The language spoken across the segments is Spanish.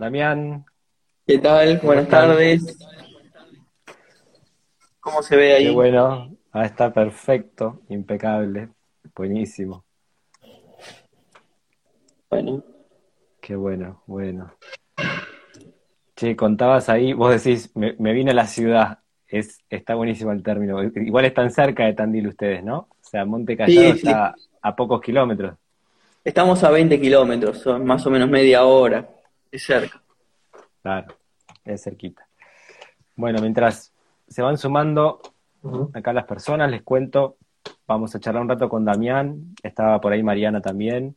Damián. ¿Qué tal? Buenas tardes. ¿Cómo se ve ahí? Qué bueno. Ah, está perfecto, impecable, buenísimo. Bueno. Qué bueno, bueno. Che, contabas ahí, vos decís, me, vine a la ciudad. Es, está buenísimo el término. Igual están cerca de Tandil ustedes, ¿no? O sea, Monte Callado está a pocos kilómetros. Estamos a 20 kilómetros, son más o menos media hora, es cerca. Claro, es cerquita. Bueno, mientras se van sumando acá las personas, les cuento, vamos a charlar un rato con Damián, estaba por ahí Mariana también.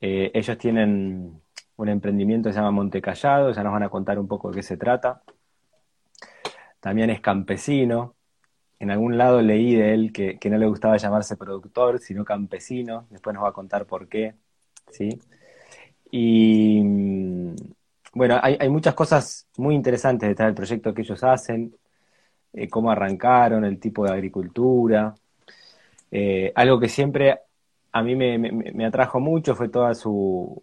Eh, ellos tienen un emprendimiento que se llama Monte Callado, ya nos van a contar un poco de qué se trata. También es campesino. En algún lado leí de él que, no le gustaba llamarse productor, sino campesino. Después nos va a contar por qué. ¿sí? Y mm, bueno, hay, muchas cosas muy interesantes detrás del proyecto que ellos hacen, eh, cómo arrancaron, el tipo de agricultura. Eh, algo que siempre a mí me, atrajo mucho fue toda su,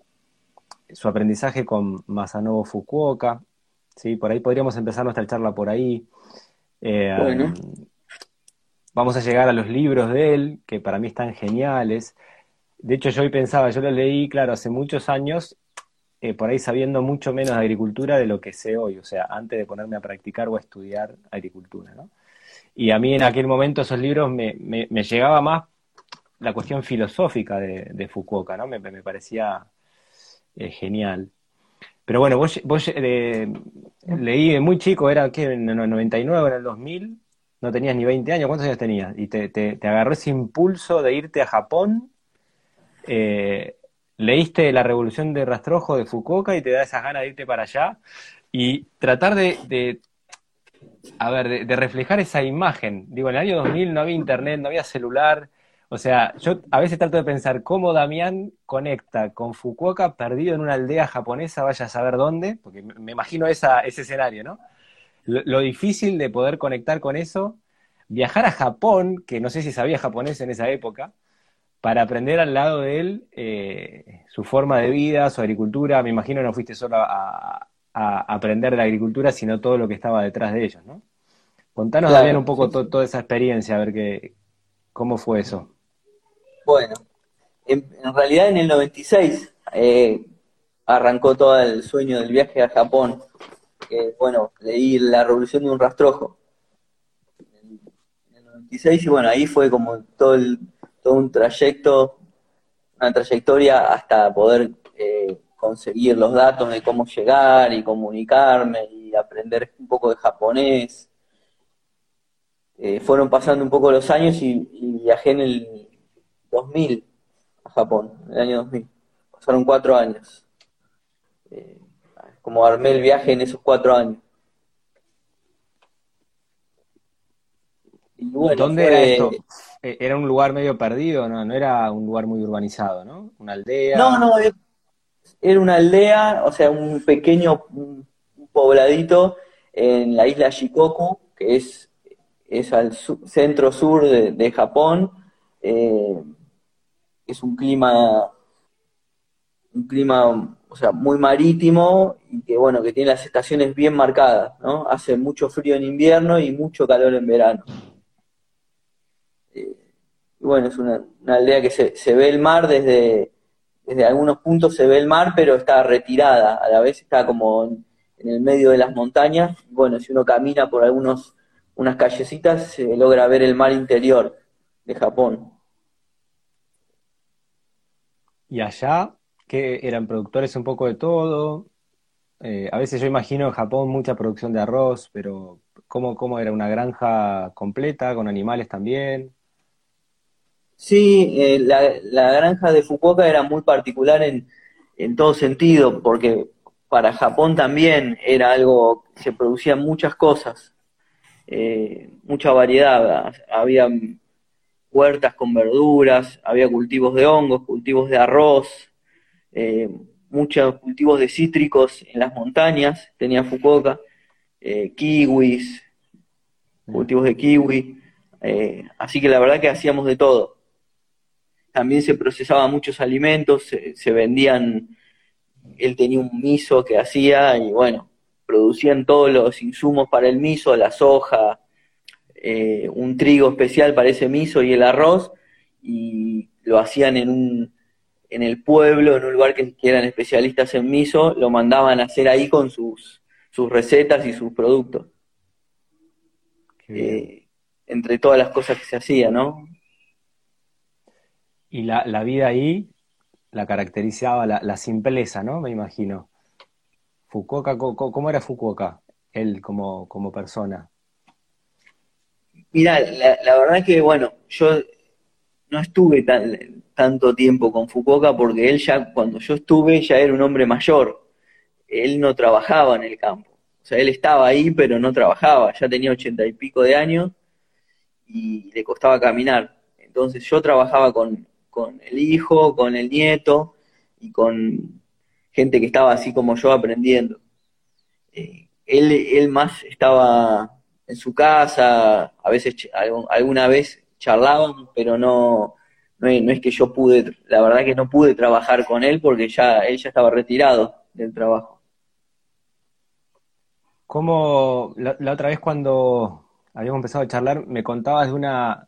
su aprendizaje con Masanobu Fukuoka. ¿sí? Por ahí podríamos empezar nuestra charla por ahí. Eh, vamos a llegar a los libros de él, que para mí están geniales. De hecho, yo hoy pensaba, yo lo leí, claro, hace muchos años, eh, por ahí sabiendo mucho menos de agricultura de lo que sé hoy, o sea, antes de ponerme a practicar o a estudiar agricultura, ¿no? Y a mí en aquel momento esos libros me, me, llegaba más la cuestión filosófica de, Fukuoka, ¿no? Me, parecía eh, genial. Pero bueno, vos, vos eh, leí de muy chico, era que en el 99, en el 2000, no tenías ni 20 años, ¿cuántos años tenías? Y te, te, te agarró ese impulso de irte a Japón eh, leíste La Revolución de Rastrojo de Fukuoka y te da esas ganas de irte para allá y tratar de, a ver, de, reflejar esa imagen. Digo, en el año 2000 no había internet, no había celular. O sea, yo a veces trato de pensar cómo Damián conecta con Fukuoka perdido en una aldea japonesa, vaya a saber dónde, porque me imagino ese escenario, ¿no? lo difícil de poder conectar con eso, viajar a Japón, que no sé si sabía japonés en esa época, para aprender al lado de él eh, su forma de vida, su agricultura. Me imagino no fuiste solo a, aprender de la agricultura, sino todo lo que estaba detrás de ellos, ¿no? Contanos también un poco toda esa experiencia, a ver qué, cómo fue eso. Bueno, en, realidad en el 96 eh, arrancó todo el sueño del viaje a Japón. bueno, leí La Revolución de un Rastrojo. En el 96 y bueno, ahí fue como todo el un trayecto, una trayectoria hasta poder eh, conseguir los datos de cómo llegar y comunicarme y aprender un poco de japonés. Eh, fueron pasando un poco los años y, viajé en el 2000 a Japón, en el año 2000. Pasaron cuatro años. Eh, como armé el viaje en esos cuatro años. ¿Dónde era esto? Eh, era un lugar medio perdido, ¿no? No era un lugar muy urbanizado, ¿no? Una aldea. No, no, era una aldea, o sea, un pequeño pobladito en la isla Shikoku, que es, es al centro-sur de, Japón. Eh, es un clima, un clima, o sea, muy marítimo y que, bueno, que tiene las estaciones bien marcadas, ¿no? Hace mucho frío en invierno y mucho calor en verano bueno, es una, aldea que se, ve el mar desde, desde algunos puntos se ve el mar, pero está retirada, a la vez está como en, el medio de las montañas. Bueno, si uno camina por algunos unas callecitas, se logra ver el mar interior de Japón. ¿Y allá? que eran productores un poco de todo? Eh, a veces yo imagino en Japón mucha producción de arroz, pero ¿cómo, ¿cómo era? ¿Una granja completa con animales también? Sí, eh, la, granja de Fukuoka era muy particular en, en todo sentido, porque para Japón también era algo, se producían muchas cosas, eh, mucha variedad, había huertas con verduras, había cultivos de hongos, cultivos de arroz, eh, muchos cultivos de cítricos en las montañas, tenía Fukuoka, kiwis, cultivos de kiwi, así que la verdad que hacíamos de todo también se procesaban muchos alimentos, se, vendían él tenía un miso que hacía y bueno, producían todos los insumos para el miso, la soja, eh, un trigo especial para ese miso y el arroz, y lo hacían en un en el pueblo, en un lugar que, eran especialistas en miso, lo mandaban a hacer ahí con sus, sus recetas y sus productos. Eh, entre todas las cosas que se hacían, ¿no? Y la, la vida ahí la caracterizaba la, simpleza, ¿no? Me imagino. Fukuoka, ¿cómo, era Fukuoka? Él como, como persona. Mira, la, la, verdad que, bueno, yo no estuve tan, tanto tiempo con Fukuoka porque él ya, cuando yo estuve, ya era un hombre mayor. Él no trabajaba en el campo. O sea, él estaba ahí, pero no trabajaba. Ya tenía ochenta y pico de años y le costaba caminar. Entonces yo trabajaba con, con el hijo, con el nieto y con gente que estaba así como yo aprendiendo. Eh, él, él más estaba en su casa, a veces alguna vez charlábamos, pero no, no, es que yo pude, la verdad que no pude trabajar con él porque ya él ya estaba retirado del trabajo. Como la, otra vez cuando habíamos empezado a charlar, me contabas de una,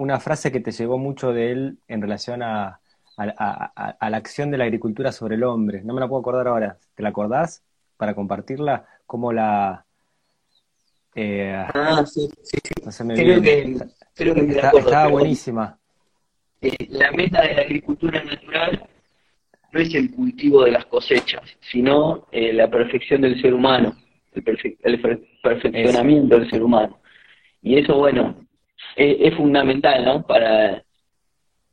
una frase que te llegó mucho de él en relación a, a, la acción de la agricultura sobre el hombre. No me la puedo acordar ahora. ¿Te la acordás para compartirla? ¿Cómo la... Eh, ah, sí, sí, sí. creo, que, creo que, Estaba buenísima. Eh, la meta de la agricultura natural no es el cultivo de las cosechas, sino eh, la perfección del ser humano, el, perfeccionamiento del ser humano. Y eso, bueno, es, fundamental, ¿no? Para,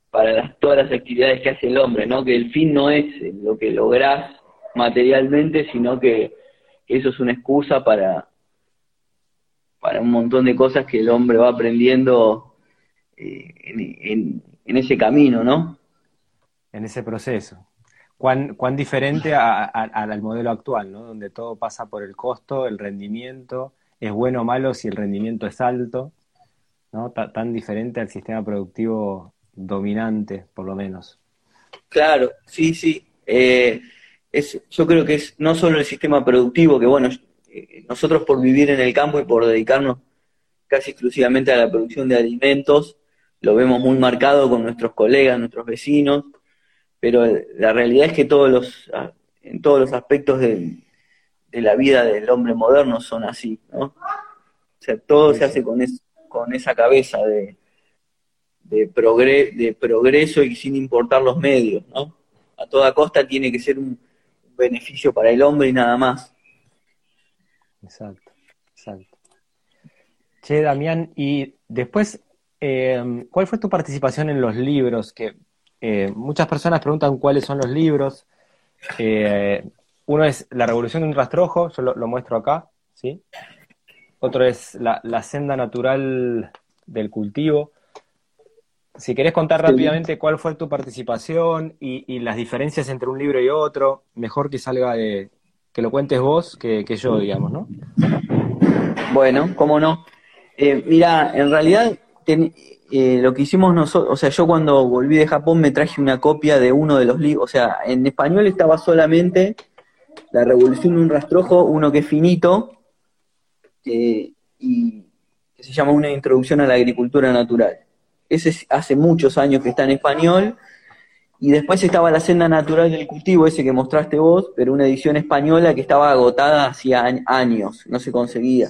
para todas las actividades que hace el hombre, ¿no? Que el fin no es lo que lográs materialmente, sino que eso es una excusa para, para un montón de cosas que el hombre va aprendiendo eh, en, en ese camino, ¿no? En ese proceso. ¿Cuán, cuán diferente al modelo actual, ¿no? Donde todo pasa por el costo, el rendimiento, es bueno o malo si el rendimiento es alto, ¿no? tan diferente al sistema productivo dominante, por lo menos. Claro, sí, sí. Eh, es, yo creo que es no solo el sistema productivo, que bueno, eh, nosotros por vivir en el campo y por dedicarnos casi exclusivamente a la producción de alimentos, lo vemos muy marcado con nuestros colegas, nuestros vecinos, pero la realidad es que todos los, en todos los aspectos de, la vida del hombre moderno son así, ¿no? O sea, todo se hace con, con esa cabeza de, progreso y sin importar los medios, ¿no? A toda costa tiene que ser un, beneficio para el hombre y nada más. Exacto, exacto. Che, Damián, y después eh, ¿cuál fue tu participación en los libros? Que eh, muchas personas preguntan cuáles son los libros. Eh, uno es La Revolución de un Rastrojo, yo lo, muestro acá, ¿sí? Otro es la, Senda Natural del Cultivo. Si querés contar rápidamente cuál fue tu participación y, las diferencias entre un libro y otro, mejor que salga de, que lo cuentes vos que, yo, digamos, ¿no? Bueno, cómo no. mira, en realidad eh, lo que hicimos nosotros, o sea, yo cuando volví de Japón me traje una copia de uno de los libros, o sea, en español estaba solamente La Revolución de un Rastrojo, uno que es finito, y que se llama Una Introducción a la Agricultura Natural. Ese hace muchos años que está en español, y después estaba La Senda Natural del Cultivo, ese que mostraste vos, pero una edición española que estaba agotada hacía años, no se conseguía.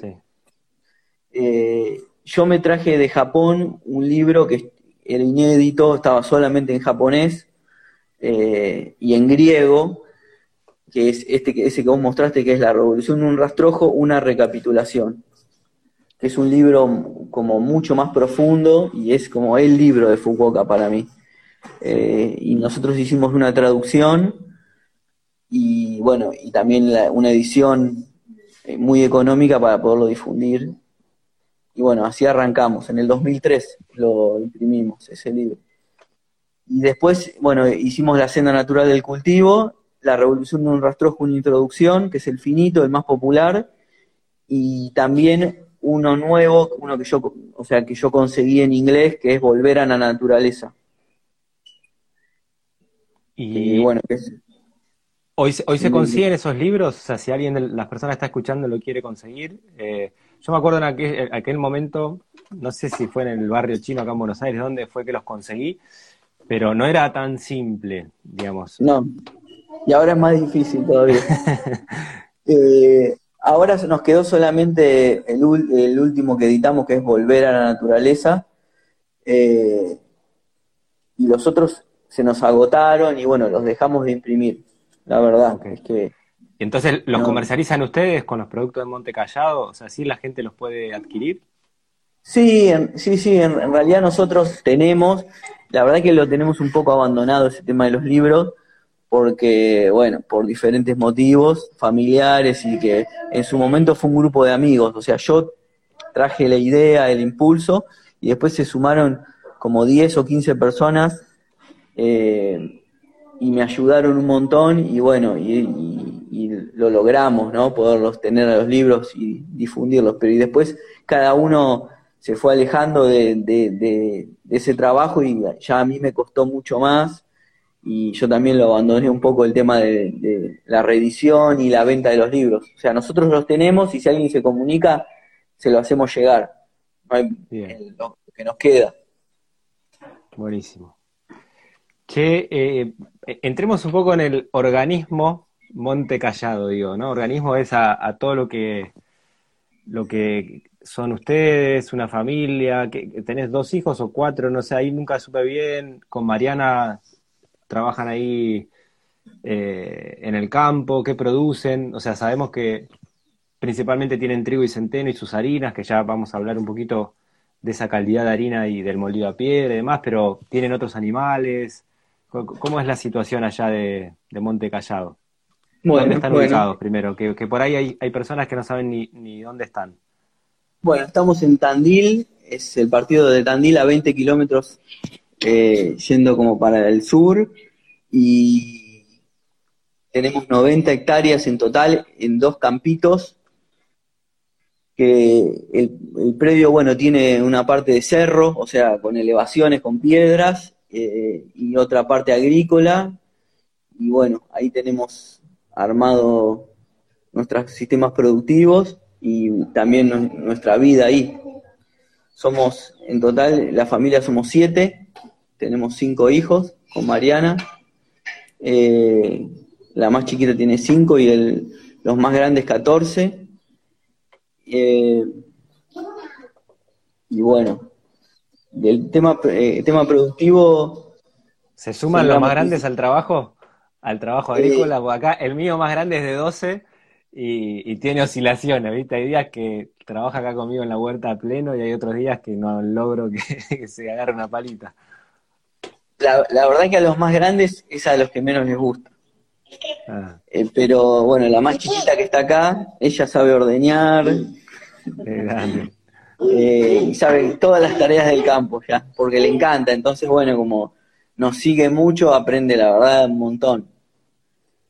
Eh, yo me traje de Japón un libro que era inédito, estaba solamente en japonés eh, y en griego, que es este, ese que vos mostraste, que es La Revolución un Rastrojo, una recapitulación. Es un libro como mucho más profundo y es como el libro de Fukuoka para mí. Eh, y nosotros hicimos una traducción y bueno, y también una edición eh, muy económica para poderlo difundir y bueno, así arrancamos. En el 2003 lo imprimimos, ese libro. Y después, bueno, hicimos La Senda Natural del Cultivo, La Revolución de un Rastrojo, una introducción, que es el finito, el más popular, y también uno nuevo, uno que yo, o sea, que yo conseguí en inglés, que es Volver a la Naturaleza. Y, bueno, Hoy, hoy se consiguen esos libros, o sea, si alguien de las personas está escuchando lo quiere conseguir. Eh, yo me acuerdo en aquel, aquel, momento, no sé si fue en el barrio chino acá en Buenos Aires, donde fue que los conseguí, pero no era tan simple, digamos. No, y ahora es más difícil todavía. eh, ahora nos quedó solamente el, el, último que editamos, que es Volver a la Naturaleza. Eh, y los otros se nos agotaron y bueno, los dejamos de imprimir. La verdad es que... ¿Y entonces los comercializan ustedes con los productos de Monte Callado? O sea, ¿sí la gente los puede adquirir? Sí, sí, sí, en, en, realidad nosotros tenemos, la verdad que lo tenemos un poco abandonado ese tema de los libros, porque, bueno, por diferentes motivos familiares y que en su momento fue un grupo de amigos, o sea, yo traje la idea, el impulso, y después se sumaron como 10 o 15 personas eh, y me ayudaron un montón y bueno, y, lo logramos, ¿no? Poderlos tener a los libros y difundirlos, pero y después cada uno se fue alejando de, de ese trabajo y ya a mí me costó mucho más y yo también lo abandoné un poco el tema de, la reedición y la venta de los libros. O sea, nosotros los tenemos y si alguien se comunica, se lo hacemos llegar. No hay lo que nos queda. Buenísimo. Che, eh, entremos un poco en el organismo Monte Callado, digo, ¿no? Organismo es a, todo lo que, lo que son ustedes, una familia, que tenés dos hijos o cuatro, no sé, ahí nunca supe bien. Con Mariana trabajan ahí eh, en el campo, qué producen, o sea, sabemos que principalmente tienen trigo y centeno y sus harinas, que ya vamos a hablar un poquito de esa calidad de harina y del molido a piedra y demás, pero tienen otros animales. ¿Cómo es la situación allá de, Monte Callado? ¿Dónde están ubicados primero? Que, por ahí hay, personas que no saben ni, ni dónde están. Bueno, estamos en Tandil, es el partido de Tandil a 20 kilómetros eh, yendo como para el sur y tenemos 90 hectáreas en total en dos campitos que el, predio, bueno, tiene una parte de cerro, o sea, con elevaciones, con piedras, eh, y otra parte agrícola, y bueno, ahí tenemos armado nuestros sistemas productivos y también nuestra vida ahí. Somos, en total, la familia somos siete, tenemos cinco hijos con Mariana. Eh, la más chiquita tiene cinco y el, los más grandes 14. Eh, y bueno, del tema, eh, tema productivo. ¿Se suman los más grandes al trabajo? Al trabajo agrícola, acá el mío más grande es de 12 y, tiene oscilaciones, ¿viste? Hay días que trabaja acá conmigo en la huerta a pleno y hay otros días que no logro que se agarre una palita la, la, verdad que a los más grandes es a los que menos les gusta. Ah. Eh, pero bueno, la más chiquita que está acá, ella sabe ordeñar. Eh, y sabe todas las tareas del campo ya, porque le encanta. Entonces, bueno, como nos sigue mucho, aprende la verdad un montón.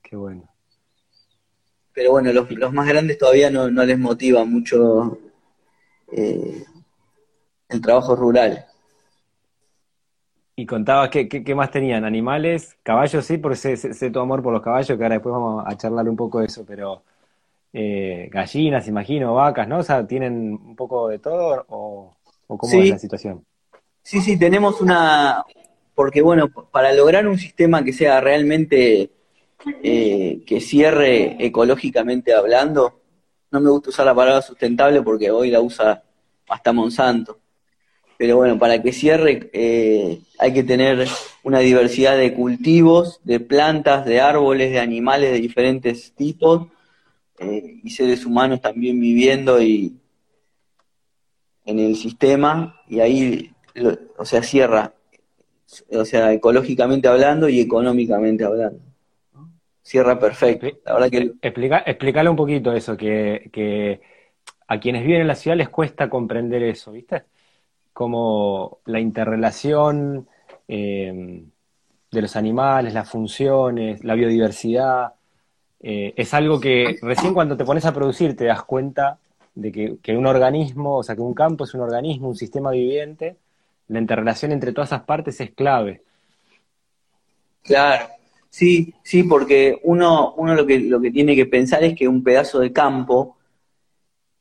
Qué bueno. Pero bueno, los, los más grandes todavía no, no les motiva mucho eh, el trabajo rural. Y contabas qué, qué, más tenían, animales, caballos, sí, porque sé, sé, tu amor por los caballos, que ahora después vamos a charlar un poco de eso, pero eh, gallinas, imagino, vacas, ¿no? O sea, ¿tienen un poco de todo o, cómo es la situación? Sí, sí, tenemos una, porque bueno, para lograr un sistema que sea realmente, eh, que cierre ecológicamente hablando, no me gusta usar la palabra sustentable porque hoy la usa hasta Monsanto pero bueno, para que cierre eh, hay que tener una diversidad de cultivos, de plantas, de árboles, de animales de diferentes tipos eh, y seres humanos también viviendo y en el sistema y ahí, o sea, cierra, o sea, ecológicamente hablando y económicamente hablando. Cierra perfecto. La verdad que... Explica, explícale un poquito eso, que, que a quienes viven en la ciudad les cuesta comprender eso, ¿viste? Como la interrelación eh, de los animales, las funciones, la biodiversidad, eh, es algo que recién cuando te pones a producir te das cuenta de que, un organismo, o sea, que un campo es un organismo, un sistema viviente, la interrelación entre todas esas partes es clave. Claro, Sí, sí, porque uno, uno lo que lo que tiene que pensar es que un pedazo de campo,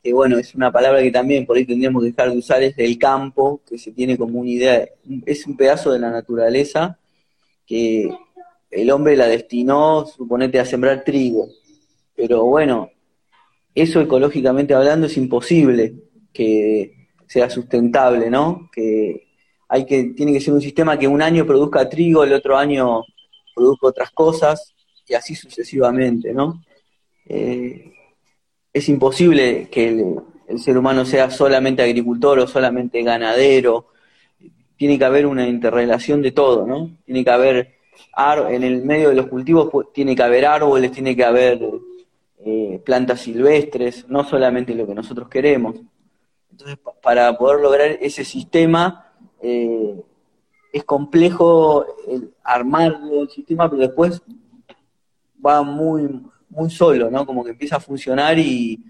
que bueno, es una palabra que también por ahí tendríamos que dejar de usar, es del campo, que se tiene como una idea, es un pedazo de la naturaleza que el hombre la destinó, suponete, a sembrar trigo. Pero bueno, eso ecológicamente hablando es imposible que sea sustentable, ¿no? Que hay que, tiene que ser un sistema que un año produzca trigo, el otro año produzca otras cosas, y así sucesivamente, ¿no? Eh, es imposible que el, el, ser humano sea solamente agricultor o solamente ganadero. Tiene que haber una interrelación de todo, ¿no? Tiene que haber en el medio de los cultivos pues, tiene que haber árboles, tiene que haber eh, plantas silvestres, no solamente lo que nosotros queremos. Entonces, para poder lograr ese sistema, eh, es complejo armar el sistema, pero después va muy, muy solo, ¿no? Como que empieza a funcionar y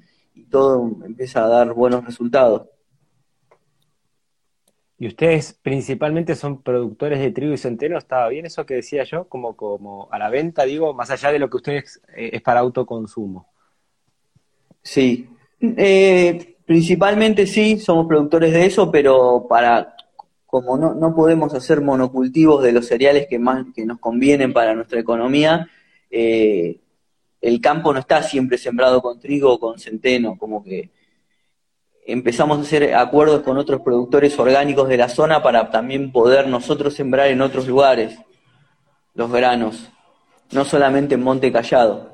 todo empieza a dar buenos resultados. Y ustedes principalmente son productores de trigo y centeno, ¿estaba bien eso que decía yo? Como, como a la venta, digo, más allá de lo que ustedes eh, es para autoconsumo. Sí, eh, principalmente sí, somos productores de eso, pero para como no, no podemos hacer monocultivos de los cereales que más que nos convienen para nuestra economía, eh, el campo no está siempre sembrado con trigo o con centeno, como que empezamos a hacer acuerdos con otros productores orgánicos de la zona para también poder nosotros sembrar en otros lugares los granos, no solamente en Monte Callado.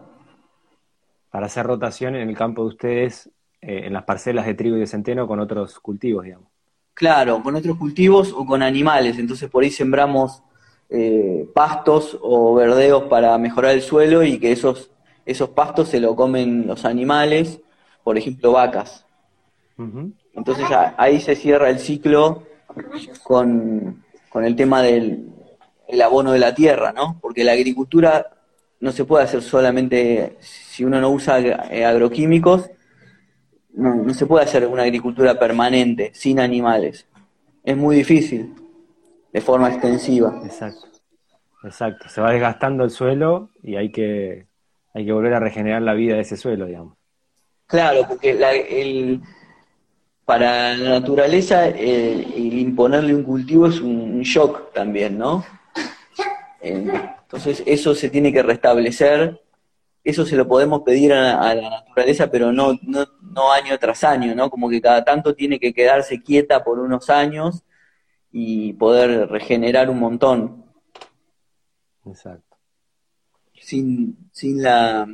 Para hacer rotación en el campo de ustedes, eh, en las parcelas de trigo y de centeno con otros cultivos, digamos. Claro, con otros cultivos o con animales, entonces por ahí sembramos eh, pastos o verdeos para mejorar el suelo y que esos, esos pastos se lo comen los animales, por ejemplo vacas. Entonces ahí se cierra el ciclo con, el tema del abono de la tierra, ¿no? Porque la agricultura no se puede hacer solamente, si uno no usa eh, agroquímicos, no, no se puede hacer una agricultura permanente, sin animales. Es muy difícil, de forma extensiva. Exacto, exacto. Se va desgastando el suelo y hay que, hay que volver a regenerar la vida de ese suelo, digamos. Claro, porque la, el, para la naturaleza el imponerle un cultivo es un shock también, ¿no? Entonces eso se tiene que restablecer, eso se lo podemos pedir a, la naturaleza, pero no, no, no, año tras año, ¿no? Como que cada tanto tiene que quedarse quieta por unos años y poder regenerar un montón. Exacto. Sin, sin, la,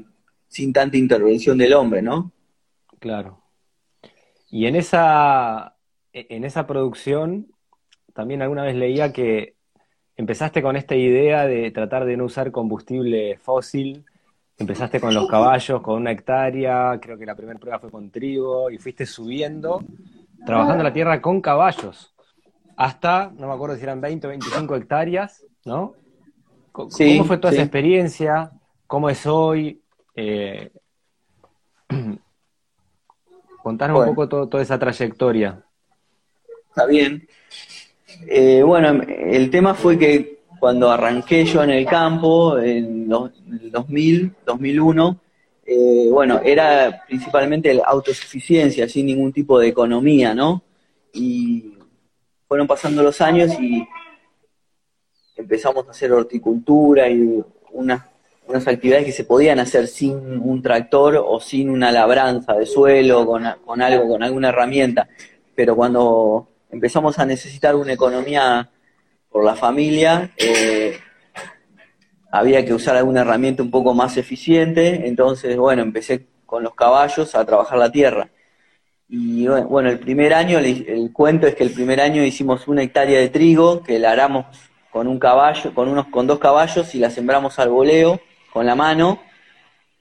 sin tanta intervención del hombre, ¿no? Claro. Y en esa, e, en esa producción, también alguna vez leía que empezaste con esta idea de tratar de no usar combustible fósil, empezaste con los caballos, con una hectárea, creo que la primera prueba fue con trigo, y fuiste subiendo, trabajando la tierra con caballos, hasta, no me acuerdo si eran 20 o 25 hectáreas, ¿no? ¿Cómo fue toda esa experiencia? ¿Cómo es hoy? Eh, Contanos un poco toda esa trayectoria. Está bien. Eh, bueno, el tema fue que cuando arranqué yo en el campo, en el 2000, 2001, eh, bueno, era principalmente la autosuficiencia, sin ningún tipo de economía, ¿no? Y fueron pasando los años y empezamos a hacer horticultura y unas unas actividades que se podían hacer sin un tractor o sin una labranza de suelo, con, algo, con alguna herramienta. Pero cuando empezamos a necesitar una economía por la familia, eh, había que usar alguna herramienta un poco más eficiente, entonces, bueno, empecé con los caballos a trabajar la tierra. Y bueno, el primer año, el, cuento es que el primer año hicimos una hectárea de trigo, que la aramos con un caballo, con unos, con dos caballos y la sembramos al voleo con la mano,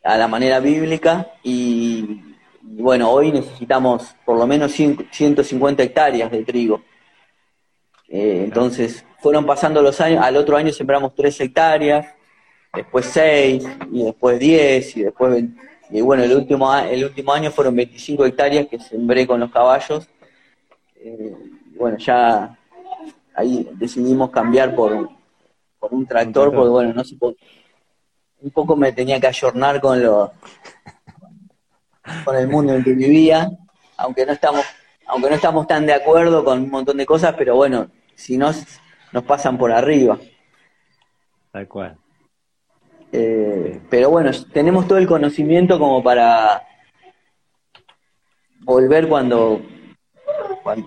a la manera bíblica, y, bueno, hoy necesitamos por lo menos 150 hectáreas de trigo. Eh, entonces, fueron pasando los años, al otro año sembramos 3 hectáreas, después 6, y después 10, y después Y bueno, el último, el último año fueron 25 hectáreas que sembré con los caballos. Eh, bueno, ya ahí decidimos cambiar por, por un tractor, porque bueno, no se, un poco me tenía que ayornar con lo con el mundo en que vivía, aunque no estamos, aunque no estamos tan de acuerdo con un montón de cosas, pero bueno, si no nos pasan por arriba. Tal cual. Eh, pero bueno, tenemos todo el conocimiento como para volver cuando,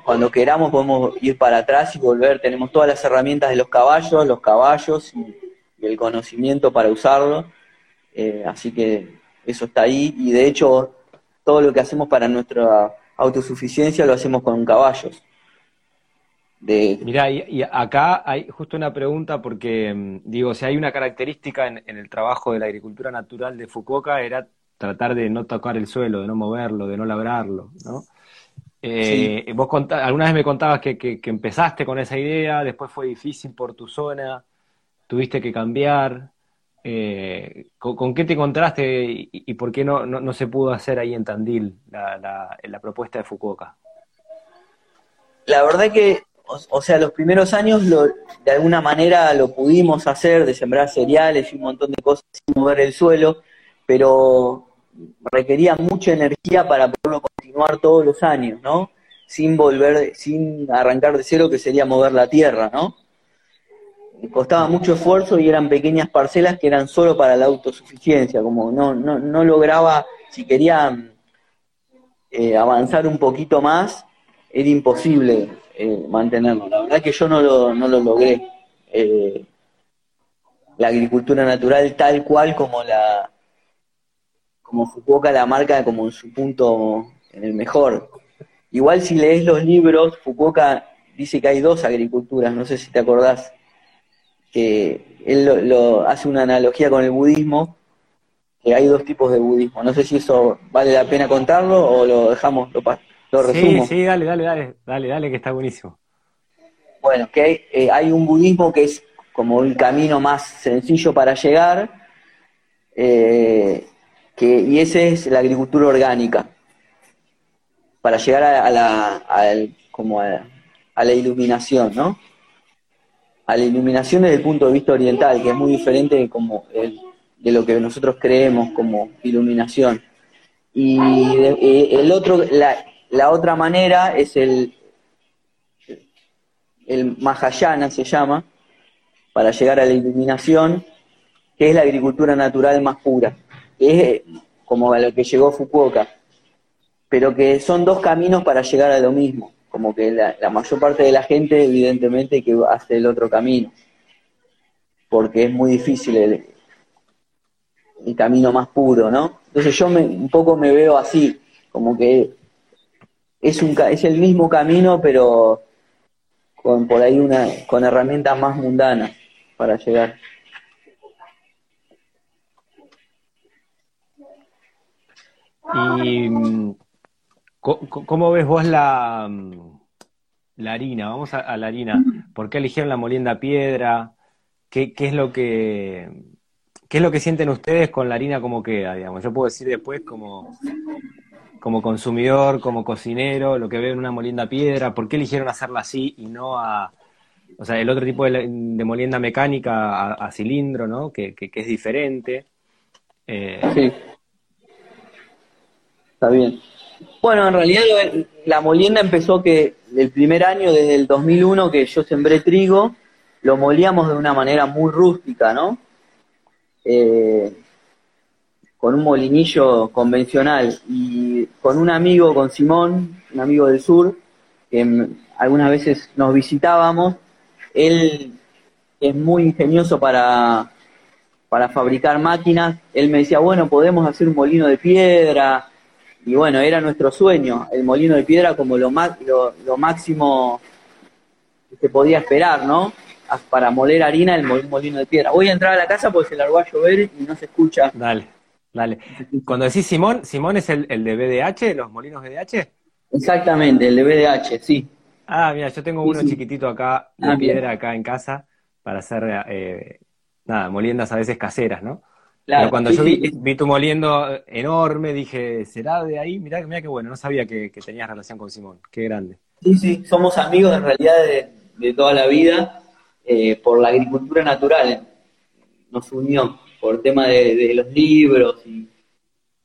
cuando, queramos, podemos ir para atrás y volver. Tenemos todas las herramientas de los caballos, los caballos y, el conocimiento para usarlo. Eh, así que eso está ahí y de hecho todo lo que hacemos para nuestra autosuficiencia lo hacemos con caballos. Mira, y, acá hay justo una pregunta porque, mm, digo, si hay una característica en, el trabajo de la agricultura natural de Fukuoka era tratar de no tocar el suelo, de no moverlo, de no labrarlo, ¿no? Eh, Vos alguna vez me contabas que, que, empezaste con esa idea, después fue difícil por tu zona, tuviste que cambiar. Eh, ¿con, qué te encontraste y, por qué no, no, se pudo hacer ahí en Tandil la, la, la propuesta de Fukuoka? La verdad que o, sea, los primeros años lo, de alguna manera lo pudimos hacer, de sembrar cereales y un montón de cosas sin mover el suelo, pero requería mucha energía para poderlo continuar todos los años, ¿no? Sin volver, sin arrancar de cero, que sería mover la tierra, ¿no? Costaba mucho esfuerzo y eran pequeñas parcelas que eran solo para la autosuficiencia, como no, no, no lograba, si quería eh, avanzar un poquito más, era imposible eh, mantenerlo. La verdad que yo no lo, no lo logré. Eh, la agricultura natural tal cual como la como Fukuoka la marca como en su punto en el mejor. Igual si lees los libros, Fukuoka dice que hay dos agriculturas, no sé si te acordás, que él lo, hace una analogía con el budismo, que hay dos tipos de budismo. No sé si eso vale la pena contarlo o lo dejamos, lo, Sí, sí, dale, dale, dale, dale, dale, que está buenísimo. Bueno, que eh, hay un budismo que es como un camino más sencillo para llegar, eh, y ese es la agricultura orgánica, para llegar a, la, como a, la iluminación, ¿no? A la iluminación desde el punto de vista oriental, que es muy diferente como de lo que nosotros creemos como iluminación. Y eh, el otro, la, la otra manera es el, el Mahayana, se llama, para llegar a la iluminación, que es la agricultura natural más pura, es como a lo que llegó Fukuoka, pero que son dos caminos para llegar a lo mismo, como que la, mayor parte de la gente evidentemente que hace el otro camino, porque es muy difícil el, el camino más puro, ¿no? Entonces yo me, un poco me veo así, como que es, un, es el mismo camino, pero con por ahí una, con herramientas más mundanas para llegar. ¿Y cómo ves vos la, la harina? Vamos a, la harina. ¿Por qué eligieron la molienda piedra? ¿Qué, qué es lo que qué es lo que sienten ustedes con la harina como queda, digamos? Yo puedo decir después como como consumidor, como cocinero, lo que veo en una molienda piedra, ¿por qué eligieron hacerla así y no a, o sea, el otro tipo de, molienda mecánica a, cilindro, ¿no? Que, es diferente. Eh, sí. Está bien. Bueno, en realidad la molienda empezó que el primer año, desde el 2001, que yo sembré trigo, lo molíamos de una manera muy rústica, ¿no? Eh, con un molinillo convencional y con un amigo, con Simón, un amigo del sur, que algunas veces nos visitábamos, él es muy ingenioso para, para fabricar máquinas, él me decía, bueno, podemos hacer un molino de piedra, y bueno, era nuestro sueño, el molino de piedra como lo, lo, lo máximo que se podía esperar, ¿no? Para moler harina, el molino de piedra. Voy a entrar a la casa porque se largó a llover y no se escucha. Dale. Dale. Cuando decís Simón, ¿Simón es el, el de BDH, los molinos BDH? Exactamente, el de BDH, sí. Ah, mira, yo tengo uno chiquitito acá, de ah, piedra acá en casa, para hacer, eh, nada, moliendas a veces caseras, ¿no? Claro, Pero cuando yo vi, tu moliendo enorme, dije, ¿será de ahí? Mirá, mira qué bueno, no sabía que, tenías relación con Simón, qué grande. Sí, sí, somos amigos en realidad de, toda la vida, eh, por la agricultura natural, nos unió. por tema de, los libros. Y,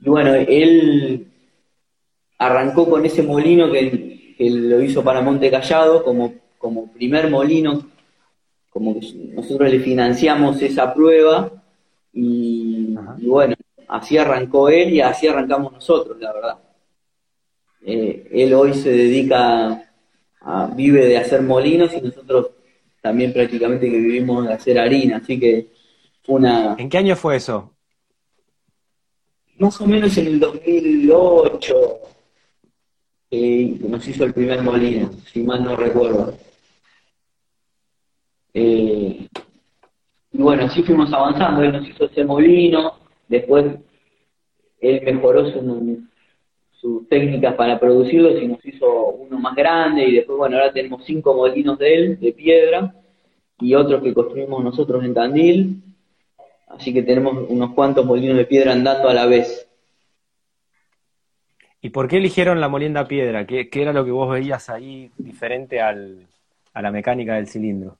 bueno, él arrancó con ese molino que, lo hizo para Monte Callado como, como primer molino, como que nosotros le financiamos esa prueba y, bueno, así arrancó él y así arrancamos nosotros, la verdad. Eh, él hoy se dedica a, vive de hacer molinos y nosotros también prácticamente que vivimos de hacer harina, así que fue una... ¿En qué año fue eso? Más o menos en el 2008 que nos hizo el primer molino, si mal no recuerdo. Eh, y bueno, así fuimos avanzando, él nos hizo ese molino, después él mejoró sus técnicas para producirlo y nos hizo uno más grande y después, bueno, ahora tenemos cinco molinos de él, de piedra, y otros que construimos nosotros en Tandil, así que tenemos unos cuantos molinos de piedra andando a la vez. ¿Y por qué eligieron la molienda piedra? ¿Qué, era lo que vos veías ahí diferente al, a la mecánica del cilindro?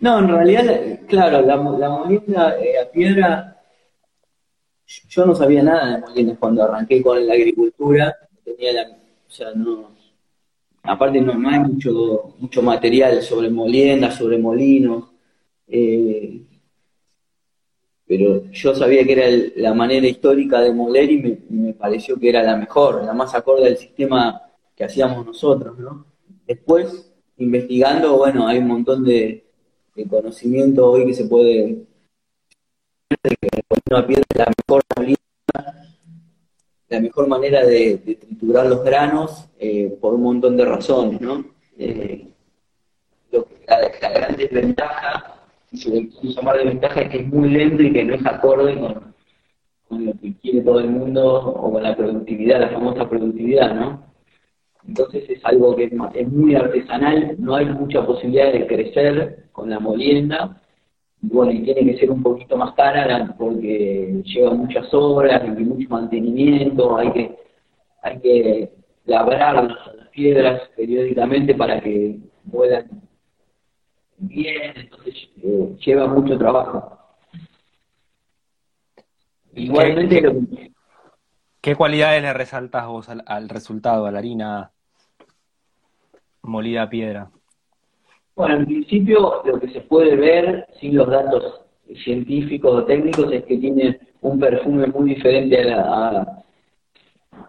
No, en realidad, claro, la, molienda eh, a piedra, yo no sabía nada de moliendas cuando arranqué con la agricultura, tenía la, o sea, no, aparte no, hay mucho, mucho material sobre moliendas, sobre molinos, eh, pero yo sabía que era la manera histórica de moler y me, me, pareció que era la mejor, la más acorde al sistema que hacíamos nosotros, ¿no? Después, investigando, bueno, hay un montón de, el conocimiento hoy que se puede de que la la mejor la mejor manera de, triturar los granos eh, por un montón de razones, ¿no? Eh, lo que, la, gran desventaja, si se le llamar es que es muy lento y que no es acorde con, con lo que quiere todo el mundo o con la productividad, la famosa productividad, ¿no? Entonces es algo que es, muy artesanal, no hay mucha posibilidad de crecer con la molienda. Bueno, y tiene que ser un poquito más cara porque lleva muchas horas, y mucho mantenimiento, hay que, hay que labrar las piedras periódicamente para que puedan bien, entonces eh, lleva mucho trabajo. Igualmente ¿Qué cualidades le resaltas vos al, resultado, a la harina molida a piedra? Bueno, en principio lo que se puede ver sin los datos científicos o técnicos es que tiene un perfume muy diferente a,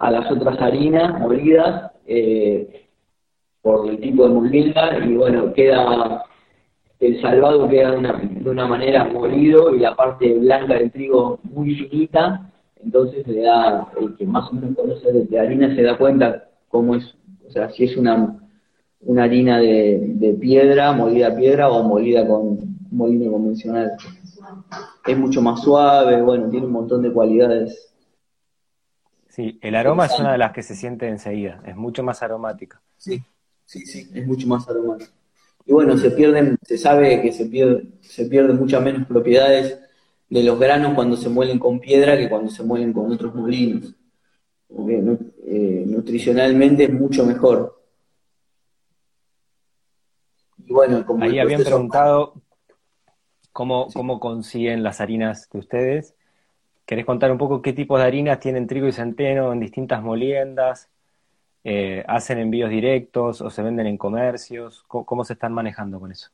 las otras harinas molidas eh, por el tipo de molida y bueno, queda el salvado queda de una, de una manera molido y la parte blanca del trigo muy finita entonces le da, el que más o menos conoce de, harina se da cuenta cómo es, o sea, si es una, una harina de, piedra, molida a piedra o molida con molino convencional. Es mucho más suave, bueno, tiene un montón de cualidades. Sí, el aroma es una de las que se siente enseguida, es mucho más aromática. Sí, sí, sí, es mucho más aromática. Y bueno, se pierden, se sabe que se pierde, se pierden muchas menos propiedades de los granos cuando se muelen con piedra que cuando se muelen con otros molinos. Eh, nutricionalmente es mucho mejor. Y bueno, como Ahí habían preguntado cómo, cómo consiguen las harinas de ustedes. ¿Querés contar un poco qué tipos de harinas tienen trigo y centeno en distintas moliendas? Eh, ¿Hacen envíos directos o se venden en comercios? ¿Cómo se están manejando con eso?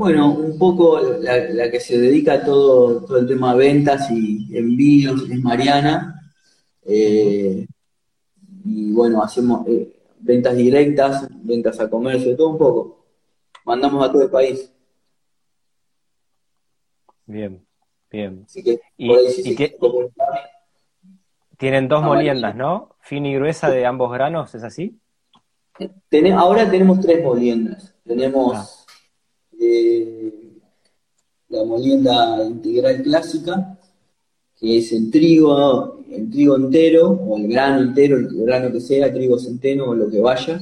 Bueno, un poco la, que se dedica a todo, todo el tema de ventas y envíos es Mariana. Eh, y bueno, hacemos eh, ventas directas, ventas a comercio, todo un poco. Mandamos a todo el país. Bien, bien. ¿Y, Tienen dos moliendas, ¿no? Fina y gruesa de ambos granos, ¿es así? ahora tenemos tres moliendas. Tenemos ah la molienda integral clásica, que es el trigo, el trigo entero, o el grano entero, el grano que sea, trigo centeno o lo que vaya,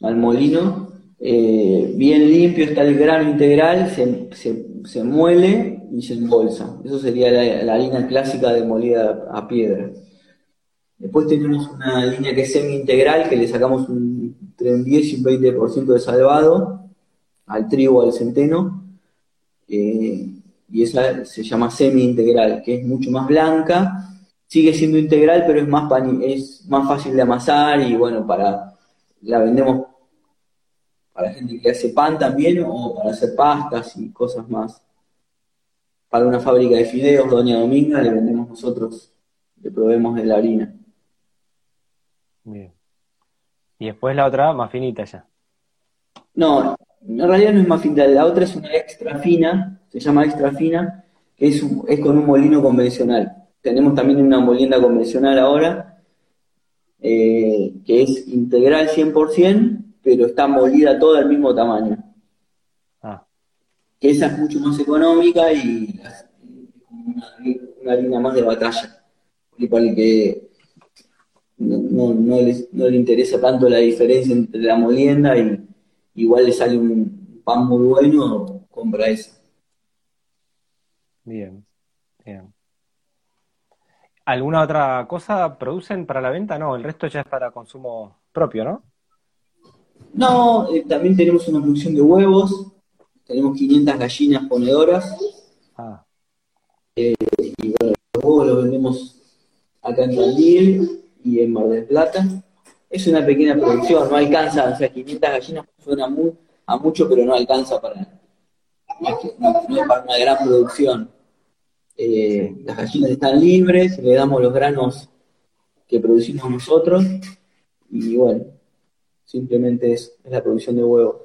al molino. Eh, bien limpio está el grano integral, se, muele y se embolsa. Eso sería la, línea clásica de molida a piedra. Después tenemos una línea que es semi-integral, que le sacamos entre un 10 y un 20% de salvado, al trigo o al centeno. Eh, y esa se llama semi-integral, que es mucho más blanca, sigue siendo integral, pero es más, es más fácil de amasar y bueno, para la vendemos para gente que hace pan también o para hacer pastas y cosas más. Para una fábrica de fideos, Doña Dominga, le vendemos nosotros, le probemos de la harina. Bien. Y después la otra, más finita ya. No, en realidad no es más finita, la otra es una extra fina, se llama extra fina, que es, es con un molino convencional. Tenemos también una molienda convencional ahora, eh, que es integral 100%, pero está molida toda del mismo tamaño. Ah. Que esa es mucho más económica y es una, una harina más de batalla. Para el que no, no, le interesa tanto la diferencia entre la molienda y igual le sale un pan muy bueno, compra esa. Bien, bien. ¿Alguna otra cosa producen para la venta? No, el resto ya es para consumo propio, ¿no? No, eh, también tenemos una producción de huevos, tenemos 500 gallinas ponedoras. Ah. Eh, y bueno, los huevos los vendemos acá en Tandil y en Mar del Plata. Es una pequeña producción, no alcanza, o sea, 500 gallinas suena a mucho, pero no alcanza para, para una gran producción. Eh, las gallinas están libres, le damos los granos que producimos nosotros y bueno, simplemente es, la producción de huevos.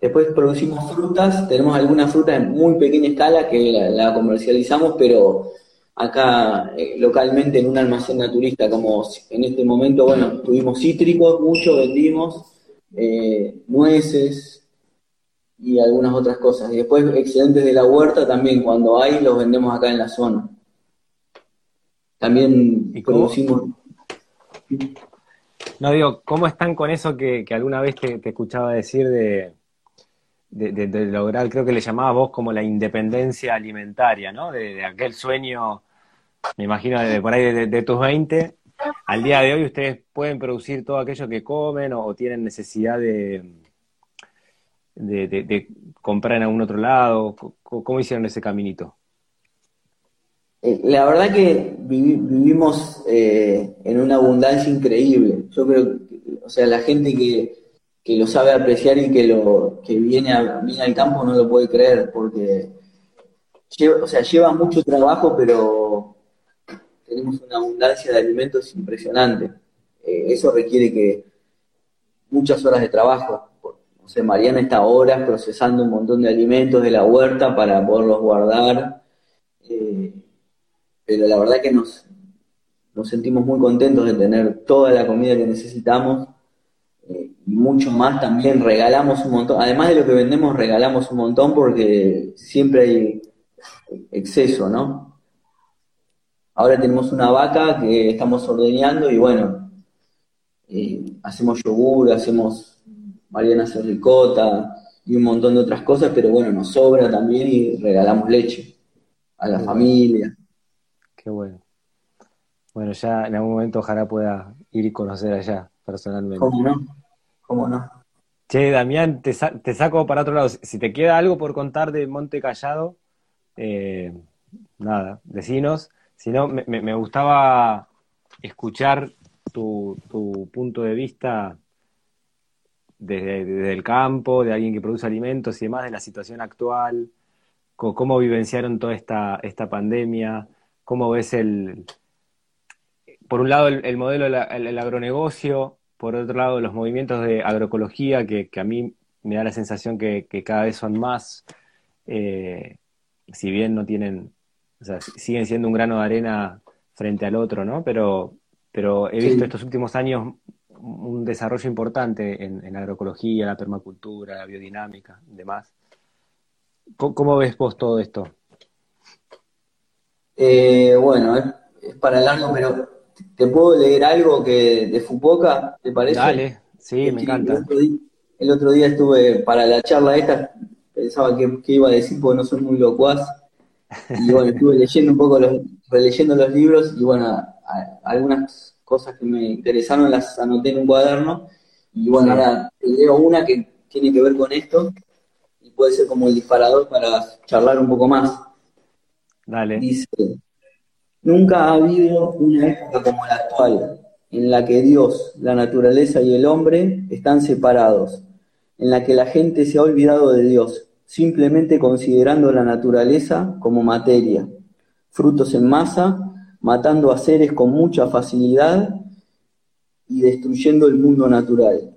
Después producimos frutas, tenemos algunas frutas en muy pequeña escala que la, comercializamos, pero acá eh, localmente en un almacén naturista, como en este momento, bueno, tuvimos cítricos, mucho vendimos, eh, nueces, y algunas otras cosas. Y después excedentes de la huerta también, cuando hay, los vendemos acá en la zona. También ¿Y producimos... No digo, ¿cómo están con eso que, alguna vez te, escuchaba decir de, de, lograr, creo que le llamabas vos como la independencia alimentaria, ¿no? De, aquel sueño, me imagino, por ahí de, tus 20, al día de hoy ustedes pueden producir todo aquello que comen o tienen necesidad de, de, comprar en algún otro lado? ¿Cómo, hicieron ese caminito? Eh, la verdad que vivimos eh, en una abundancia increíble. Yo creo o sea, la gente que, lo sabe apreciar y que lo que viene, viene al campo no lo puede creer, porque lleva, o sea, lleva mucho trabajo, pero tenemos una abundancia de alimentos impresionante. Eh, eso requiere que muchas horas de trabajo. O sea, Mariana está horas procesando un montón de alimentos de la huerta para poderlos guardar. Eh, pero la verdad que nos, nos sentimos muy contentos de tener toda la comida que necesitamos mucho más también regalamos un montón. Además de lo que vendemos, regalamos un montón porque siempre hay exceso, ¿no? Ahora tenemos una vaca que estamos ordeñando y bueno, eh, hacemos yogur, hacemos Mariana hace ricota y un montón de otras cosas, pero bueno, nos sobra también y regalamos leche a la familia. Qué bueno. Bueno, ya en algún momento ojalá pueda ir y conocer allá personalmente. ¿Cómo no? ¿Cómo no? Che, Damián, te, saco para otro lado. Si te queda algo por contar de Monte Callado, eh, nada, decinos. Si no, me, gustaba escuchar tu, tu punto de vista desde, el campo, de alguien que produce alimentos y demás, de la situación actual, cómo, vivenciaron toda esta, esta pandemia, cómo ves el, por un lado el, modelo del agronegocio, por otro lado los movimientos de agroecología, que, a mí me da la sensación que, cada vez son más, eh, si bien no tienen, o sea, siguen siendo un grano de arena frente al otro, ¿no? Pero, pero he visto estos últimos años un desarrollo importante en, la agroecología, la permacultura, la biodinámica y demás. ¿Cómo, ves vos todo esto? Eh, bueno, es, para largo, pero ¿te puedo leer algo que de Fupoca? ¿Te parece? Dale, sí, me encanta. El otro, día, estuve para la charla esta, pensaba que, iba a decir porque no soy muy locuaz. Y bueno, estuve leyendo un poco, los, releyendo los libros y bueno, algunas cosas que me interesaron las anoté en un cuaderno y bueno, ahora te leo una que tiene que ver con esto. y puede ser como el disparador para charlar un poco más. Dale. Dice, nunca ha habido una época como la actual, en la que Dios, la naturaleza y el hombre están separados, en la que la gente se ha olvidado de Dios, simplemente considerando la naturaleza como materia, frutos en masa, matando a seres con mucha facilidad y destruyendo el mundo natural.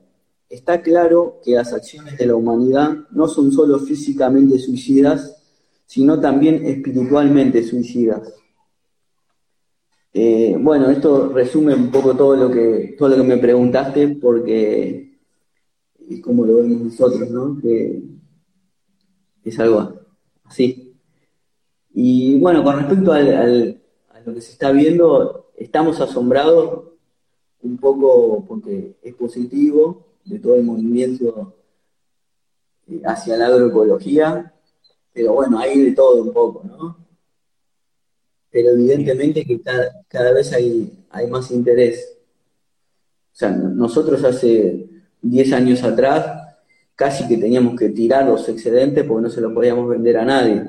Está claro que las acciones de la humanidad no son solo físicamente suicidas, sino también espiritualmente suicidas. Eh, bueno, esto resume un poco todo lo que todo lo que me preguntaste, porque es como lo vemos nosotros, ¿no? Que es algo así. Y bueno, con respecto a lo que se está viendo, estamos asombrados un poco porque es positivo, de todo el movimiento eh, hacia la agroecología, pero bueno, hay de todo un poco, ¿no? Pero evidentemente que cada, vez hay, hay más interés. O sea, nosotros hace 10 años atrás casi que teníamos que tirar los excedentes porque no se los podíamos vender a nadie.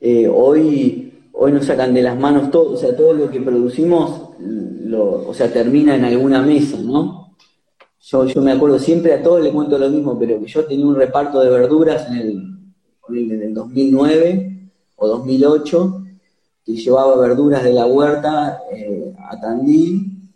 Eh, hoy, hoy nos sacan de las manos todo, o sea, todo lo que producimos o sea, termina en alguna mesa, ¿no? Yo, yo me acuerdo siempre, a todos les cuento lo mismo, pero que yo tenía un reparto de verduras en el, en el 2009 o 2008, que llevaba verduras de la huerta eh, a Tandil,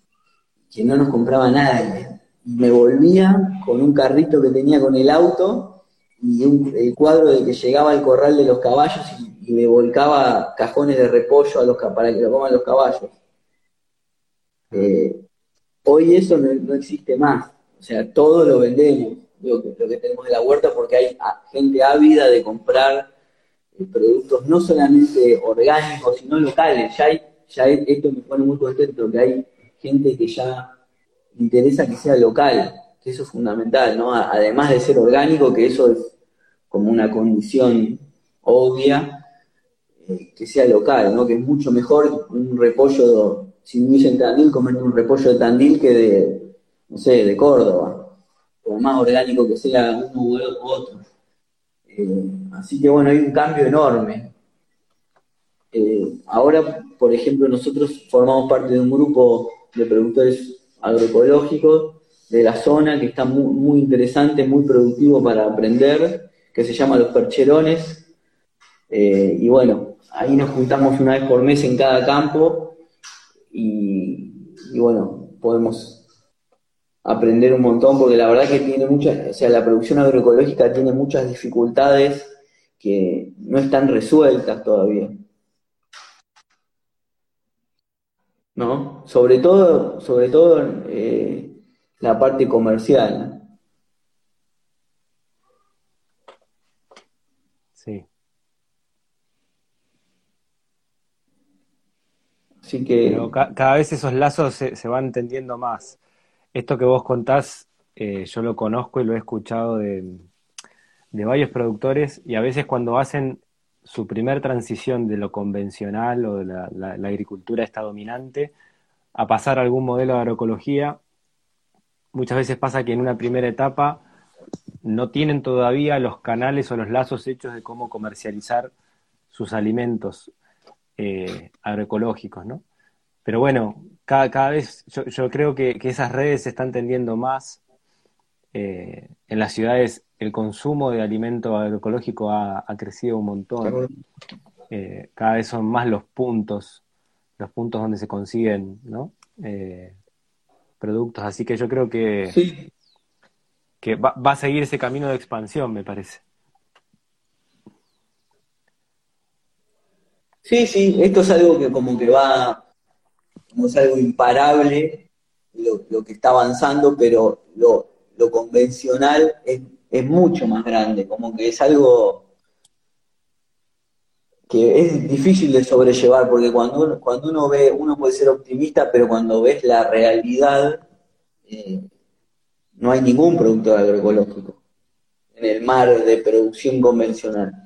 que no nos compraba nada. Y me volvía con un carrito que tenía con el auto y un, el cuadro de que llegaba al corral de los caballos y, me volcaba cajones de repollo a los, para que lo coman los caballos. Eh, hoy eso no, existe más. O sea, todo lo vendemos, lo que, tenemos de la huerta, porque hay gente ávida de comprar productos no solamente orgánicos, sino locales. Ya, hay, ya esto me pone muy contento, que hay gente que ya interesa que sea local, que eso es fundamental, ¿no? Además de ser orgánico, que eso es como una condición obvia, eh, que sea local, ¿no? Que es mucho mejor un repollo si Tandil, comer un repollo de Tandil que de, no sé, de Córdoba, por más orgánico que sea uno u otro. Eh, así que bueno, hay un cambio enorme. Eh, ahora, por ejemplo, nosotros formamos parte de un grupo de productores agroecológicos de la zona que está muy, muy interesante, muy productivo para aprender, que se llama Los Percherones. Eh, y bueno, ahí nos juntamos una vez por mes en cada campo y, bueno, podemos aprender un montón porque la verdad que tiene muchas, o sea, la producción agroecológica tiene muchas dificultades que no están resueltas todavía. ¿No? Sobre todo, sobre todo eh, la parte comercial. Pero cada vez esos lazos se, van entendiendo más. Esto que vos contás, eh, yo lo conozco y lo he escuchado de, varios productores y a veces cuando hacen su primer transición de lo convencional o de la, agricultura esta dominante a pasar a algún modelo de agroecología, muchas veces pasa que en una primera etapa no tienen todavía los canales o los lazos hechos de cómo comercializar sus alimentos eh, agroecológicos, ¿no? Pero bueno, cada, cada vez yo, creo que, esas redes se están tendiendo más. Eh, en las ciudades el consumo de alimento agroecológico ha, crecido un montón. Eh, cada vez son más los puntos, los puntos donde se consiguen, ¿no? productos. Así que yo creo que, que va, va, a seguir ese camino de expansión, me parece. Sí, sí, esto es algo que como que va, como es algo imparable lo, que está avanzando, pero lo, convencional es, mucho más grande, como que es algo que es difícil de sobrellevar, porque cuando uno, cuando uno ve, uno puede ser optimista, pero cuando ves la realidad, eh, no hay ningún producto agroecológico en el mar de producción convencional.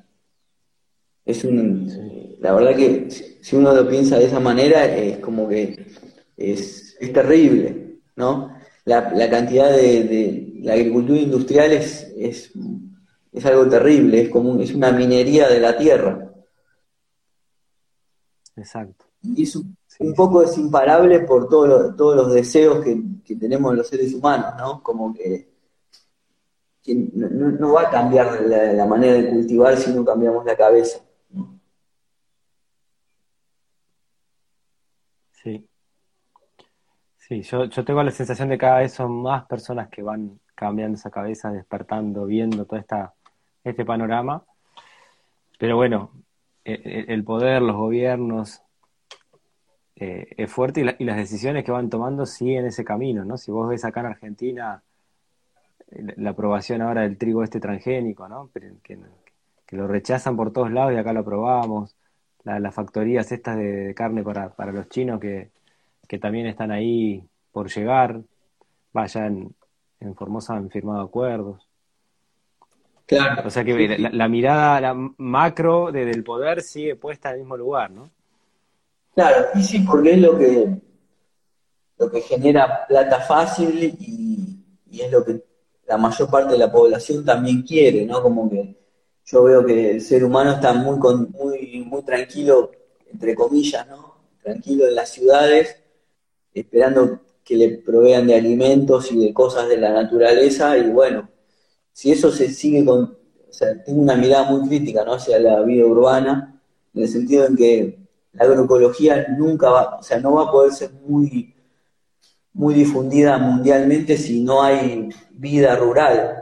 Es un, la verdad que si uno lo piensa de esa manera, es como que es, terrible, ¿no? la, cantidad de, la agricultura industrial es, es, algo terrible, es como es una minería de la tierra. Exacto. Y es un, poco es imparable por todos los deseos que, tenemos los seres humanos, ¿no? Como que, no, va a cambiar la, manera de cultivar si no cambiamos la cabeza. Sí. Sí, yo, yo tengo la sensación de que cada vez son más personas que van cambiando esa cabeza, despertando, viendo todo esta, este panorama. Pero bueno, e, e, el poder, los gobiernos, eh, es fuerte y, las decisiones que van tomando siguen ese camino, ¿no? Si vos ves acá en Argentina la aprobación ahora del trigo este transgénico, ¿no? Que, lo rechazan por todos lados y acá lo aprobamos. Las factorías estas de, carne para, para los chinos que, que también están ahí por llegar, vaya en, Formosa han firmado acuerdos. Claro. O sea que la, mirada la macro desde el poder sigue puesta en el mismo lugar, ¿no? Claro, y sí, porque es lo que, lo que genera plata fácil y, y, es lo que la mayor parte de la población también quiere, ¿no? Como que yo veo que el ser humano está muy, muy, muy tranquilo, entre comillas, ¿no? Tranquilo en las ciudades esperando que le provean de alimentos y de cosas de la naturaleza y bueno, si eso se sigue con, o sea, tengo una mirada muy crítica ¿no? hacia la vida urbana, en el sentido en que la agroecología nunca va, o sea, no va a poder ser muy, muy difundida mundialmente si no hay vida rural,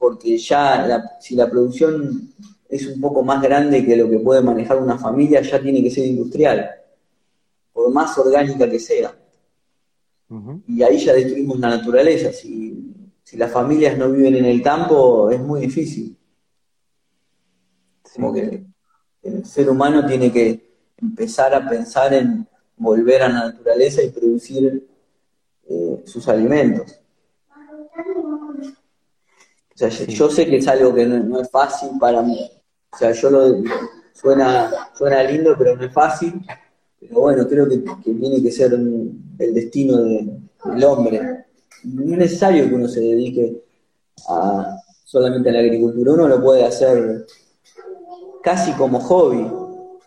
porque ya si la producción es un poco más grande que lo que puede manejar una familia, ya tiene que ser industrial, por más orgánica que sea. Y ahí ya destruimos la naturaleza. Si, las familias no viven en el campo, es muy difícil. Como que el ser humano tiene que empezar a pensar en volver a la naturaleza y producir eh, sus alimentos. Sea, yo sé que es algo que no, es fácil para mí. O sea, yo lo, suena, suena lindo, pero no es fácil. Pero bueno, creo que, tiene que ser el destino del hombre. No es necesario que uno se dedique a, solamente a la agricultura, uno lo puede hacer casi como hobby. O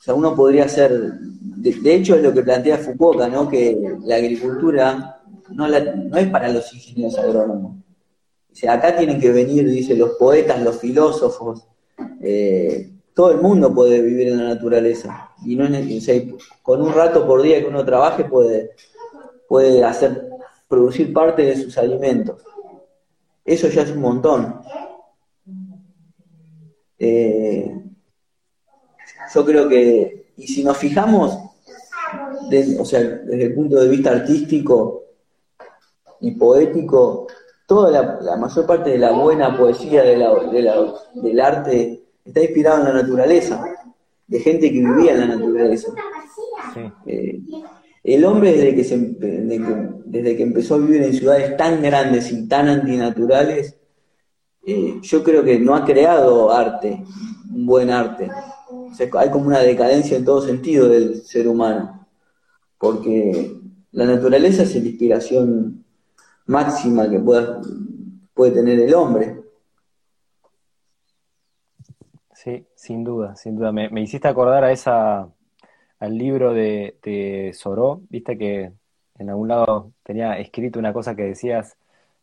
sea, uno podría hacer, de, hecho es lo que plantea Foucault, ¿no? que la agricultura no, no es para los ingenieros agrónomos. O sea, acá tienen que venir, dice, los poetas, los filósofos, eh, todo el mundo puede vivir en la naturaleza. Y no con un rato por día que uno trabaje puede, puede hacer, producir parte de sus alimentos. Eso ya es un montón. Eh, yo creo que, y si nos fijamos, o sea, desde el punto de vista artístico y poético, toda la, mayor parte de la buena poesía de del arte está inspirado en la naturaleza, de gente que vivía en la naturaleza. Eh, el hombre desde que, se, desde que, empezó a vivir en ciudades tan grandes y tan antinaturales, eh, yo creo que no ha creado arte, un buen arte. hay como una decadencia en todo sentido del ser humano, porque la naturaleza es la inspiración máxima que pueda, puede tener el hombre. Sí, sin duda, sin duda. Me, hiciste acordar a esa, al libro de, de Soró, viste que en algún lado tenía escrito una cosa que decías,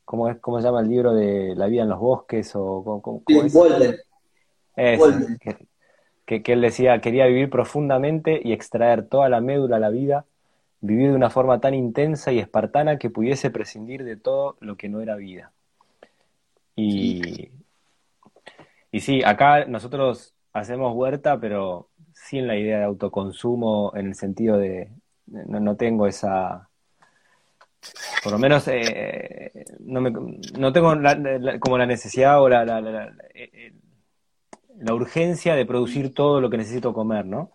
¿cómo, es, cómo se llama el libro de La vida en los bosques? o ¿cómo, que, que, él decía, quería vivir profundamente y extraer toda la médula a la vida, vivir de una forma tan intensa y espartana que pudiese prescindir de todo lo que no era vida. Y, y sí, acá nosotros hacemos huerta, pero sin la idea de autoconsumo en el sentido de, no, tengo esa, por lo menos eh, no, me, no, tengo como la necesidad o la, la, eh, la, urgencia de producir todo lo que necesito comer, ¿no?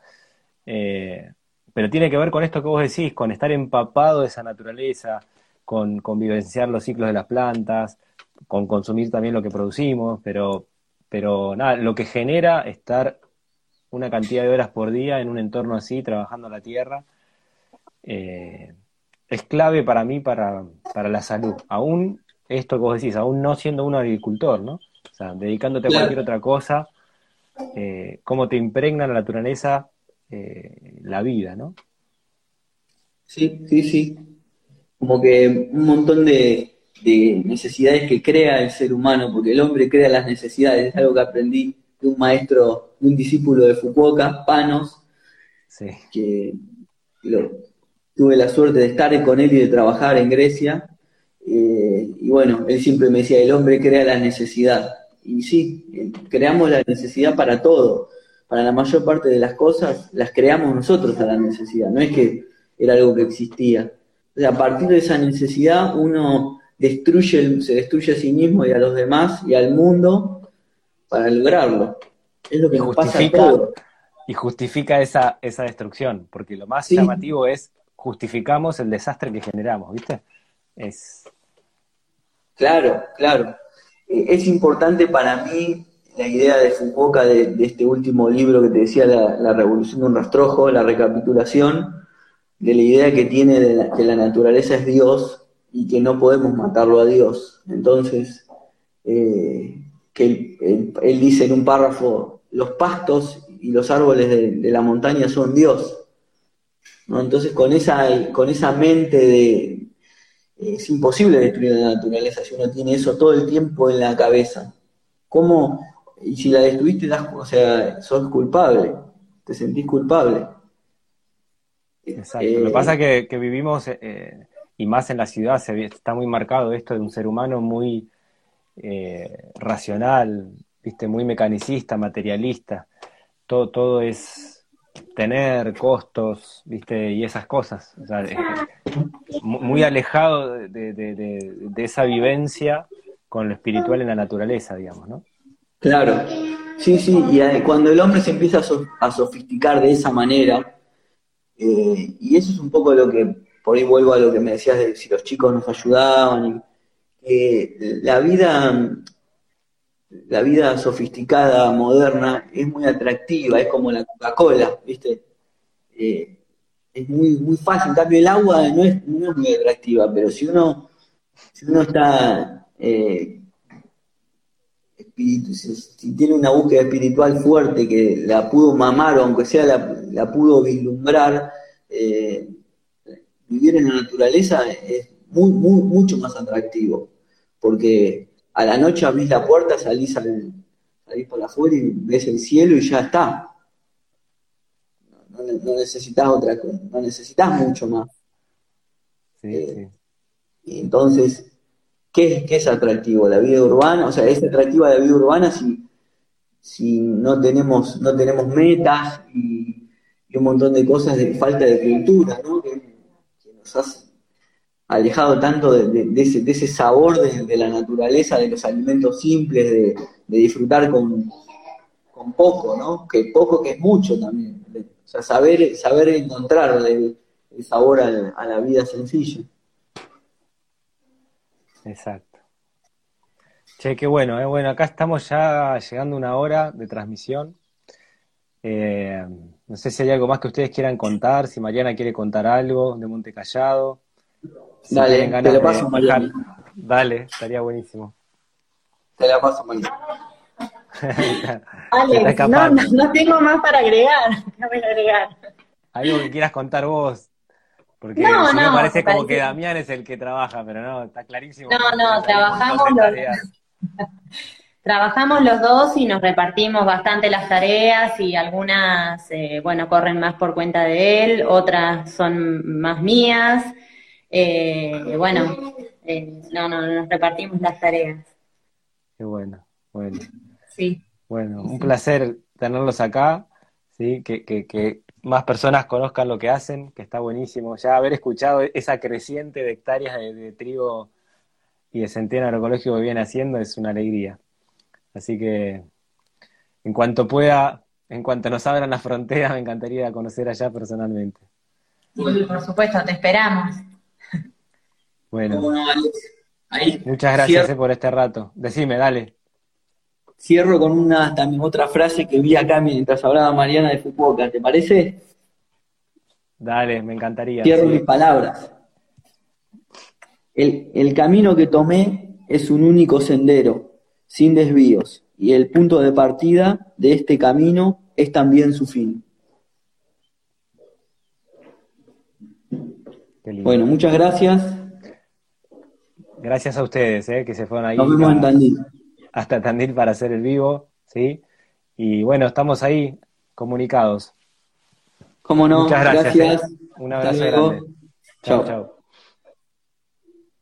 Eh, pero tiene que ver con esto que vos decís, con estar empapado de esa naturaleza, con, con vivenciar los ciclos de las plantas, con consumir también lo que producimos, pero pero nada, lo que genera estar una cantidad de horas por día en un entorno así, trabajando la tierra, eh, es clave para mí para, para la salud. Aún esto que vos decís, aún no siendo un agricultor, ¿no? O sea, dedicándote a cualquier otra cosa, eh, cómo te impregna la naturaleza eh, la vida, ¿no? Sí, sí, sí. Como que un montón de, necesidades que crea el ser humano, porque el hombre crea las necesidades, es algo que aprendí de un maestro, de un discípulo de Fukuoka, Panos, que tuve la suerte de estar con él y de trabajar en Grecia. Eh, y bueno, él siempre me decía, el hombre crea la necesidad. Y sí, eh, creamos la necesidad para todo. Para la mayor parte de las cosas las creamos nosotros a la necesidad, no es que era algo que existía. a partir de esa necesidad uno destruye, se destruye a sí mismo y a los demás y al mundo para lograrlo. Es lo que nos pasa a todos. Y justifica esa, esa destrucción, porque lo más llamativo es justificamos el desastre que generamos, ¿viste? Es... Claro, claro. Eh, es importante para mí la idea de Fukuoka de, este último libro que te decía, la, Revolución de un Rastrojo, la recapitulación, de la idea que tiene de que la naturaleza es Dios y que no podemos matarlo a Dios. Entonces, eh, que él, dice en un párrafo, los pastos y los árboles de, la montaña son Dios. Entonces, con esa, con esa mente de, es imposible destruir la naturaleza si uno tiene eso todo el tiempo en la cabeza. ¿Cómo? Y si la destruiste, das, o sea, sos culpable, te sentís culpable. Exacto. Lo que pasa es que, vivimos, eh, y más en la ciudad, está muy marcado esto de un ser humano muy eh, racional, viste, muy mecanicista, materialista. Todo, todo es tener costos, ¿viste? Y esas cosas. muy alejado de, esa vivencia con lo espiritual en la naturaleza, digamos, ¿no? Claro, sí, sí, y cuando el hombre se empieza a, sofisticar de esa manera, eh, y eso es un poco lo que, por ahí vuelvo a lo que me decías de si los chicos nos ayudaban, y, la vida la vida sofisticada, moderna, es muy atractiva, es como la Coca-Cola, ¿viste? Eh, es muy, muy fácil. En cambio, el agua no es, muy atractiva, pero si uno, si uno está. Eh, si, tiene una búsqueda espiritual fuerte que la pudo mamar o aunque sea la, pudo vislumbrar, eh, vivir en la naturaleza es muy, muy, mucho más atractivo. Porque a la noche abrís la puerta, salís, al, salís por afuera y ves el cielo y ya está. No, necesitas otra cosa, no necesitas mucho más. Eh, y entonces, ¿qué, ¿qué, es atractivo? La vida urbana, o sea, es atractiva la vida urbana si, si no tenemos, no tenemos metas y, un montón de cosas de falta de cultura, ¿no? Que, nos hace alejado tanto de, ese, sabor de, la naturaleza, de los alimentos simples, de, disfrutar con, poco, ¿no? Que poco que es mucho también. O sea, saber, saber encontrar el, sabor a la vida sencilla. Exacto. Che, qué bueno, ¿eh? bueno, acá estamos ya llegando a una hora de transmisión. Eh, no sé si hay algo más que ustedes quieran contar, si Mariana quiere contar algo de Monte Callado. Dale, te lo paso Mariana. Dale, estaría buenísimo. Te la paso Mariana. Alex, no, no, tengo más para agregar. agregar. Algo que quieras contar vos. Porque no, me parece como que Damián es el que trabaja, pero no, está clarísimo. No, no, trabajamos los, trabajamos los dos y nos repartimos bastante las tareas y algunas, eh, bueno, corren más por cuenta de él, otras son más mías. Eh, bueno, eh, no, no, nos repartimos las tareas. Qué bueno, bueno. Sí. Bueno, un placer tenerlos acá, ¿sí? Que, que, que, más personas conozcan lo que hacen, que está buenísimo. Ya haber escuchado esa creciente de hectáreas de, trigo y de centeno agroecológico que viene haciendo es una alegría. Así que en cuanto pueda, en cuanto nos abran las fronteras, me encantaría conocer allá personalmente. por supuesto, te esperamos. Bueno. Muchas gracias eh, por este rato. Decime, dale. Cierro con una también otra frase que vi acá mientras hablaba Mariana de Fukuoka, ¿te parece? Dale, me encantaría. Cierro mis palabras. El, el camino que tomé es un único sendero, sin desvíos, y el punto de partida de este camino es también su fin. Bueno, muchas gracias. Gracias a ustedes, eh, que se fueron ahí. Nos vemos en Tandil. Hasta Tandil para hacer el vivo, ¿sí? Y bueno, estamos ahí comunicados. Cómo no, Muchas gracias. gracias. Eh. Un abrazo grande. Chao, chao.